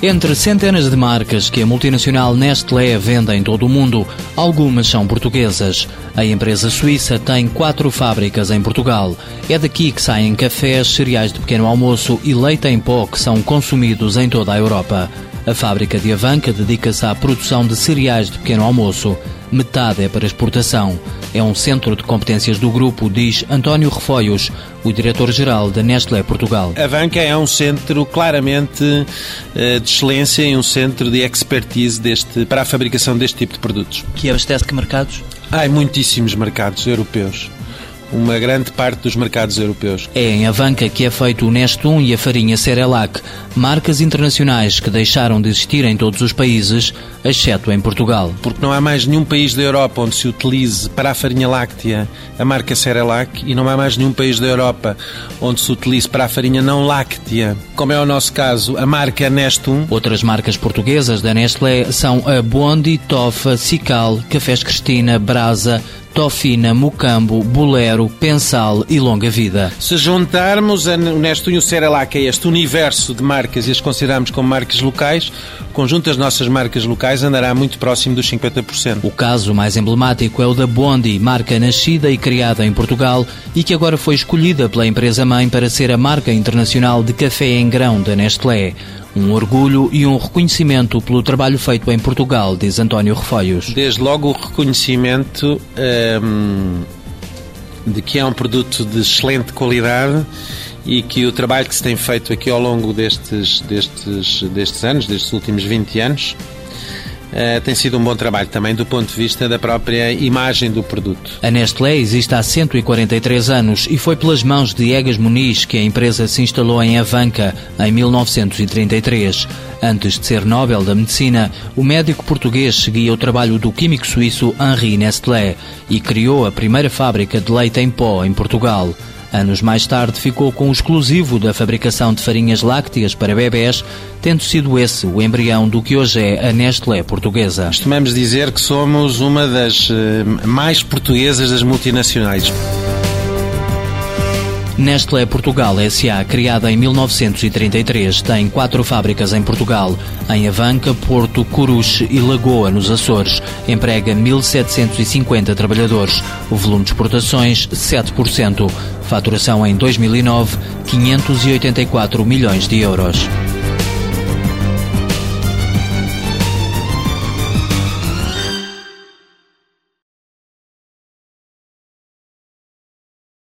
Entre centenas de marcas que a multinacional Nestlé vende em todo o mundo, algumas são portuguesas. A empresa suíça tem quatro fábricas em Portugal. É daqui que saem cafés, cereais de pequeno almoço e leite em pó que são consumidos em toda a Europa. A fábrica de Avanca dedica-se à produção de cereais de pequeno almoço. Metade é para exportação. É um centro de competências do grupo, diz António Refoios, o diretor-geral da Nestlé Portugal. A Avanca é um centro claramente eh, de excelência e um centro de expertise deste, para a fabricação deste tipo de produtos. Que abastece que mercados? Há muitíssimos mercados europeus uma grande parte dos mercados europeus. É em Avanca que é feito o Nestum e a farinha Cerelac, marcas internacionais que deixaram de existir em todos os países, exceto em Portugal. Porque não há mais nenhum país da Europa onde se utilize para a farinha láctea a marca Cerelac e não há mais nenhum país da Europa onde se utilize para a farinha não láctea, como é o nosso caso, a marca Nestum. Outras marcas portuguesas da Nestlé são a Bondi, Tofa, Cical, Cafés Cristina, Brasa, Tofina, Mucambo, Bolero, Pensal e Longa Vida. Se juntarmos a Nestum e o Cerelac a este universo de marcas e as considerarmos como marcas locais, o conjunto das nossas marcas locais andará muito próximo dos 50%. O caso mais emblemático é o da Bondi, marca nascida e criada em Portugal e que agora foi escolhida pela empresa-mãe para ser a marca internacional de café em grão da Nestlé. Um orgulho e um reconhecimento pelo trabalho feito em Portugal, diz António Refoios. Desde logo o reconhecimento hum, de que é um produto de excelente qualidade e que o trabalho que se tem feito aqui ao longo destes, destes, destes anos, destes últimos 20 anos, Uh, tem sido um bom trabalho também do ponto de vista da própria imagem do produto. A Nestlé existe há 143 anos e foi pelas mãos de Egas Muniz que a empresa se instalou em Avanca em 1933. Antes de ser Nobel da Medicina, o médico português seguia o trabalho do químico suíço Henri Nestlé e criou a primeira fábrica de leite em pó em Portugal. Anos mais tarde ficou com o exclusivo da fabricação de farinhas lácteas para bebés, tendo sido esse o embrião do que hoje é a Nestlé portuguesa. Costumamos dizer que somos uma das eh, mais portuguesas das multinacionais. Nestlé Portugal SA, criada em 1933, tem quatro fábricas em Portugal, em Avanca, Porto, Coruche e Lagoa, nos Açores. Emprega 1.750 trabalhadores. O volume de exportações, 7%. Faturação em 2009, 584 milhões de euros.